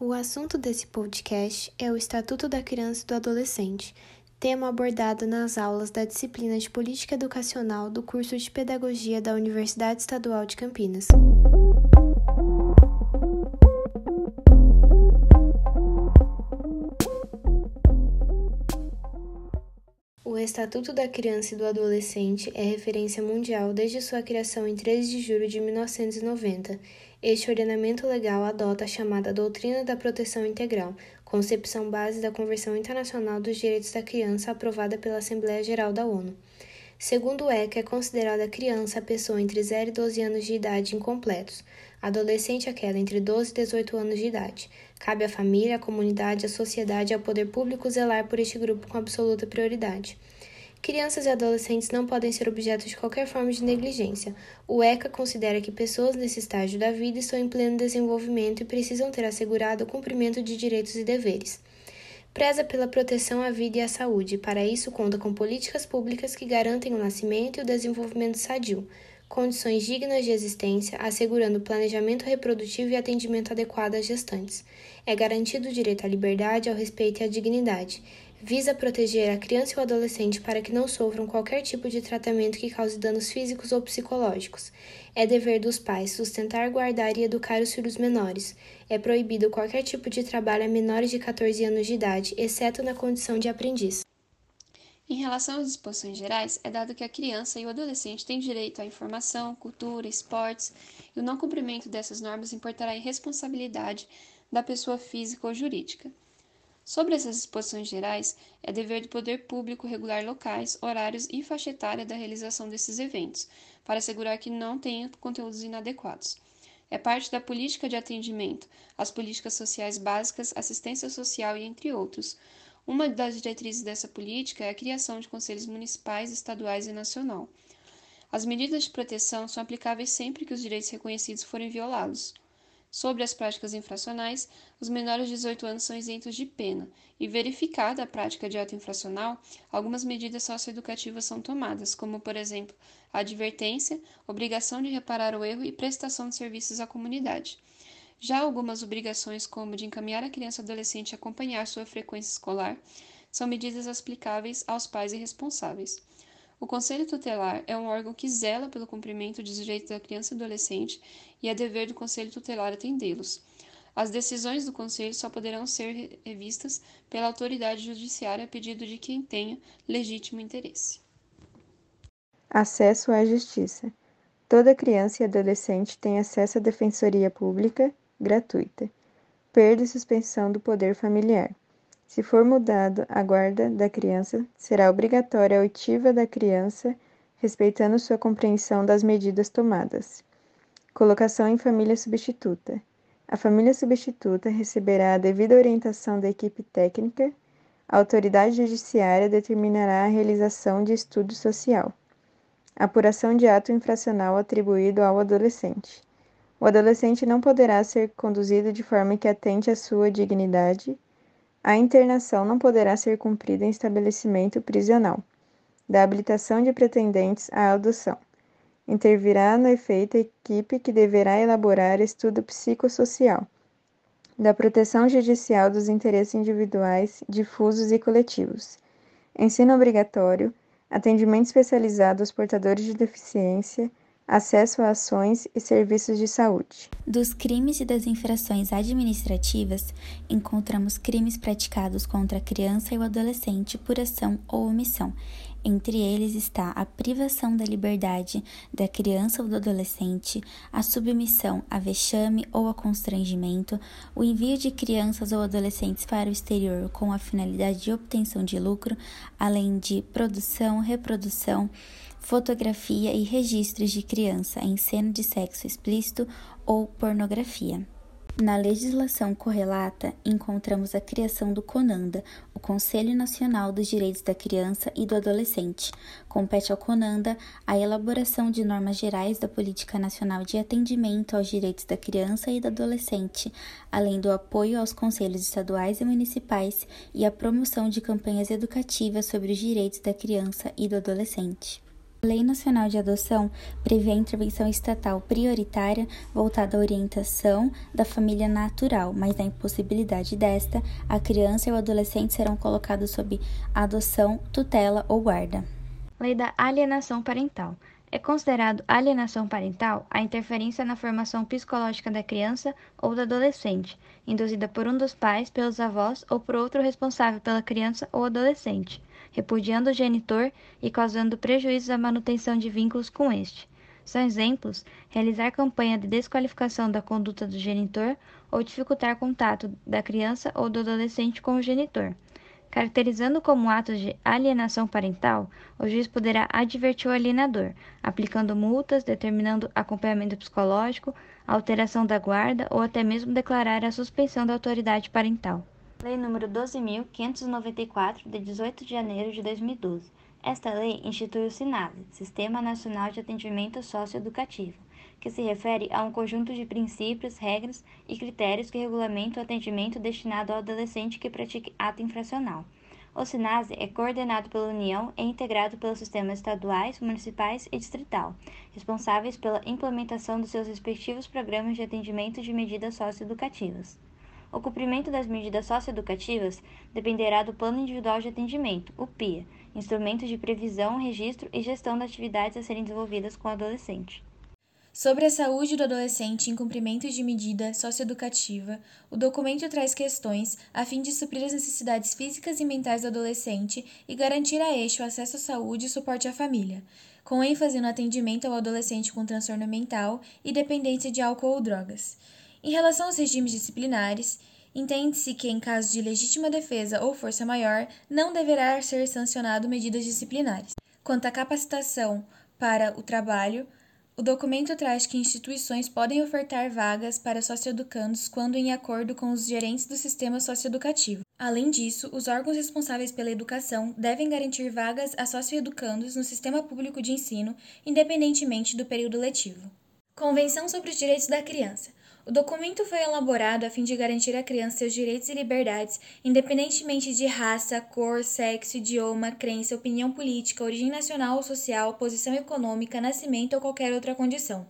O assunto desse podcast é o Estatuto da Criança e do Adolescente, tema abordado nas aulas da disciplina de Política Educacional do curso de Pedagogia da Universidade Estadual de Campinas. O Estatuto da Criança e do Adolescente é referência mundial desde sua criação em 13 de julho de 1990. Este ordenamento legal adota a chamada Doutrina da Proteção Integral, concepção base da Convenção Internacional dos Direitos da Criança aprovada pela Assembleia Geral da ONU. Segundo o ECA, é considerada criança a pessoa entre 0 e 12 anos de idade incompletos, adolescente aquela entre 12 e 18 anos de idade. Cabe à família, à comunidade, à sociedade e ao poder público zelar por este grupo com absoluta prioridade. Crianças e adolescentes não podem ser objeto de qualquer forma de negligência. O ECA considera que pessoas nesse estágio da vida estão em pleno desenvolvimento e precisam ter assegurado o cumprimento de direitos e deveres. Preza pela proteção à vida e à saúde. Para isso, conta com políticas públicas que garantem o nascimento e o desenvolvimento sadio, condições dignas de existência, assegurando planejamento reprodutivo e atendimento adequado às gestantes. É garantido o direito à liberdade, ao respeito e à dignidade visa proteger a criança e o adolescente para que não sofram qualquer tipo de tratamento que cause danos físicos ou psicológicos. É dever dos pais sustentar, guardar e educar os filhos menores. É proibido qualquer tipo de trabalho a menores de 14 anos de idade, exceto na condição de aprendiz. Em relação às disposições gerais, é dado que a criança e o adolescente têm direito à informação, cultura, esportes, e o não cumprimento dessas normas importará em responsabilidade da pessoa física ou jurídica. Sobre essas disposições gerais, é dever do poder público regular locais, horários e faixa etária da realização desses eventos, para assegurar que não tenha conteúdos inadequados. É parte da política de atendimento, as políticas sociais básicas, assistência social e entre outros. Uma das diretrizes dessa política é a criação de conselhos municipais, estaduais e nacional. As medidas de proteção são aplicáveis sempre que os direitos reconhecidos forem violados. Sobre as práticas infracionais, os menores de 18 anos são isentos de pena, e verificada a prática de ato infracional, algumas medidas socioeducativas são tomadas, como, por exemplo, a advertência, obrigação de reparar o erro e prestação de serviços à comunidade. Já algumas obrigações, como de encaminhar a criança ou adolescente a acompanhar sua frequência escolar, são medidas aplicáveis aos pais e responsáveis. O Conselho Tutelar é um órgão que zela pelo cumprimento dos direitos da criança e adolescente e é dever do Conselho Tutelar atendê-los. As decisões do Conselho só poderão ser revistas pela autoridade judiciária a pedido de quem tenha legítimo interesse. Acesso à Justiça. Toda criança e adolescente tem acesso à defensoria pública gratuita. Perda e suspensão do poder familiar. Se for mudado a guarda da criança, será obrigatória a oitiva da criança, respeitando sua compreensão das medidas tomadas. Colocação em família substituta. A família substituta receberá a devida orientação da equipe técnica. A autoridade judiciária determinará a realização de estudo social. Apuração de ato infracional atribuído ao adolescente. O adolescente não poderá ser conduzido de forma que atente à sua dignidade a internação não poderá ser cumprida em estabelecimento prisional. Da habilitação de pretendentes à adoção. Intervirá no efeito a equipe que deverá elaborar estudo psicossocial. Da proteção judicial dos interesses individuais, difusos e coletivos. Ensino obrigatório, atendimento especializado aos portadores de deficiência, acesso a ações e serviços de saúde. Dos crimes e das infrações administrativas, encontramos crimes praticados contra a criança e o adolescente por ação ou omissão. Entre eles está a privação da liberdade da criança ou do adolescente, a submissão a vexame ou a constrangimento, o envio de crianças ou adolescentes para o exterior com a finalidade de obtenção de lucro, além de produção, reprodução, fotografia e registros de criança em cena de sexo explícito ou pornografia. Na legislação correlata, encontramos a criação do CONANDA, o Conselho Nacional dos Direitos da Criança e do Adolescente. Compete ao CONANDA a elaboração de normas gerais da Política Nacional de Atendimento aos Direitos da Criança e do Adolescente, além do apoio aos conselhos estaduais e municipais e a promoção de campanhas educativas sobre os direitos da criança e do adolescente. A Lei Nacional de Adoção prevê a intervenção estatal prioritária voltada à orientação da família natural, mas na impossibilidade desta, a criança e o adolescente serão colocados sob adoção, tutela ou guarda. Lei da Alienação Parental. É considerado alienação parental a interferência na formação psicológica da criança ou do adolescente, induzida por um dos pais, pelos avós ou por outro responsável pela criança ou adolescente repudiando o genitor e causando prejuízos à manutenção de vínculos com este. São exemplos realizar campanha de desqualificação da conduta do genitor ou dificultar contato da criança ou do adolescente com o genitor. Caracterizando como atos de alienação parental, o juiz poderá advertir o alienador, aplicando multas, determinando acompanhamento psicológico, alteração da guarda ou até mesmo declarar a suspensão da autoridade parental. Lei nº 12.594, de 18 de janeiro de 2012. Esta lei institui o SINASE, Sistema Nacional de Atendimento Socioeducativo, que se refere a um conjunto de princípios, regras e critérios que regulamentam o atendimento destinado ao adolescente que pratique ato infracional. O SINASE é coordenado pela União e integrado pelos sistemas estaduais, municipais e distrital, responsáveis pela implementação dos seus respectivos programas de atendimento de medidas socioeducativas. O cumprimento das medidas socioeducativas dependerá do Plano Individual de Atendimento, o PIA, instrumento de previsão, registro e gestão das atividades a serem desenvolvidas com o adolescente. Sobre a saúde do adolescente em cumprimento de medida socioeducativa, o documento traz questões a fim de suprir as necessidades físicas e mentais do adolescente e garantir a este o acesso à saúde e suporte à família, com ênfase no atendimento ao adolescente com transtorno mental e dependência de álcool ou drogas. Em relação aos regimes disciplinares, entende-se que, em caso de legítima defesa ou força maior, não deverá ser sancionado medidas disciplinares. Quanto à capacitação para o trabalho, o documento traz que instituições podem ofertar vagas para socioeducandos quando em acordo com os gerentes do sistema socioeducativo. Além disso, os órgãos responsáveis pela educação devem garantir vagas a socioeducandos no sistema público de ensino, independentemente do período letivo. Convenção sobre os Direitos da Criança. O documento foi elaborado a fim de garantir à criança seus direitos e liberdades, independentemente de raça, cor, sexo, idioma, crença, opinião política, origem nacional ou social, posição econômica, nascimento ou qualquer outra condição.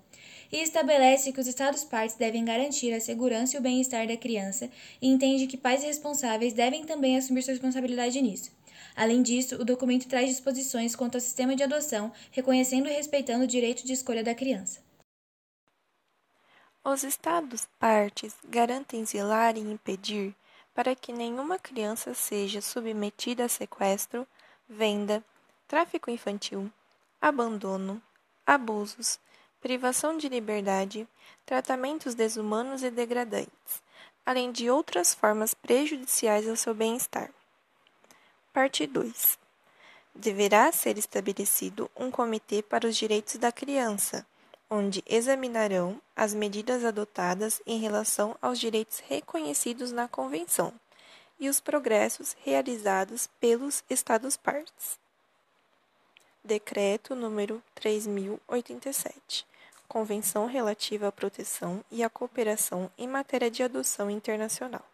E estabelece que os Estados-partes devem garantir a segurança e o bem-estar da criança e entende que pais responsáveis devem também assumir sua responsabilidade nisso. Além disso, o documento traz disposições quanto ao sistema de adoção, reconhecendo e respeitando o direito de escolha da criança. Os Estados-partes garantem zelar e impedir para que nenhuma criança seja submetida a sequestro, venda, tráfico infantil, abandono, abusos, privação de liberdade, tratamentos desumanos e degradantes, além de outras formas prejudiciais ao seu bem-estar. Parte 2. Deverá ser estabelecido um comitê para os direitos da criança onde examinarão as medidas adotadas em relação aos direitos reconhecidos na Convenção e os progressos realizados pelos Estados-partes. Decreto número 3087. Convenção relativa à proteção e à cooperação em matéria de adoção internacional.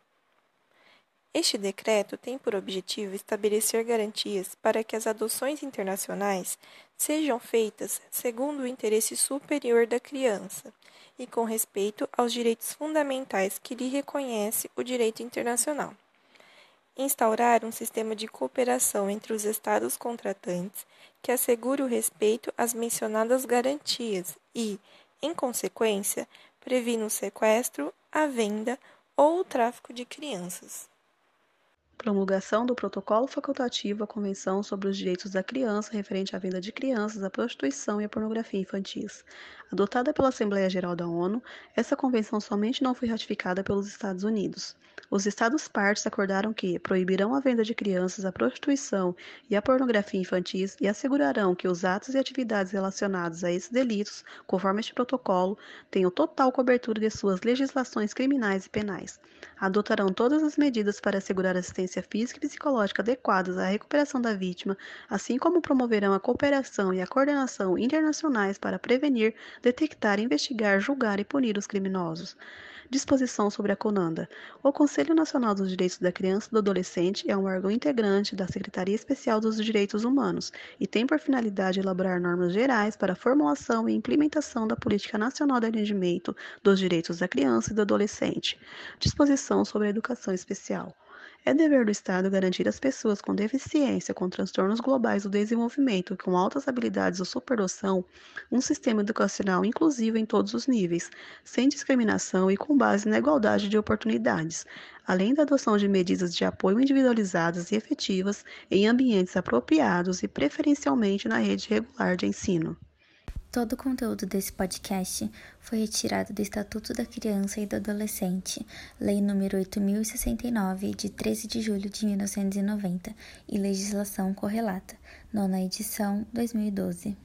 Este decreto tem por objetivo estabelecer garantias para que as adoções internacionais sejam feitas segundo o interesse superior da criança e com respeito aos direitos fundamentais que lhe reconhece o direito internacional. Instaurar um sistema de cooperação entre os Estados contratantes que assegure o respeito às mencionadas garantias e, em consequência, previna o sequestro, a venda ou o tráfico de crianças. Promulgação do Protocolo Facultativo à Convenção sobre os Direitos da Criança referente à venda de crianças, à prostituição e à pornografia infantis. Adotada pela Assembleia Geral da ONU, essa convenção somente não foi ratificada pelos Estados Unidos. Os Estados-partes acordaram que proibirão a venda de crianças, a prostituição e a pornografia infantis e assegurarão que os atos e atividades relacionados a esses delitos, conforme este protocolo, tenham total cobertura de suas legislações criminais e penais. Adotarão todas as medidas para assegurar assistência física e psicológica adequadas à recuperação da vítima, assim como promoverão a cooperação e a coordenação internacionais para prevenir, detectar, investigar, julgar e punir os criminosos Disposição sobre a CONANDA. O Conselho Nacional dos Direitos da Criança e do Adolescente é um órgão integrante da Secretaria Especial dos Direitos Humanos e tem por finalidade elaborar normas gerais para a formulação e implementação da Política Nacional de Atendimento dos Direitos da Criança e do Adolescente. Disposição sobre a Educação Especial. É dever do Estado garantir às pessoas com deficiência, com transtornos globais do desenvolvimento com altas habilidades ou superdoção um sistema educacional inclusivo em todos os níveis, sem discriminação e com base na igualdade de oportunidades, além da adoção de medidas de apoio individualizadas e efetivas em ambientes apropriados e preferencialmente na rede regular de ensino. Todo o conteúdo desse podcast foi retirado do Estatuto da Criança e do Adolescente, Lei nº 8069, de 13 de julho de 1990, e legislação correlata, nona edição, 2012.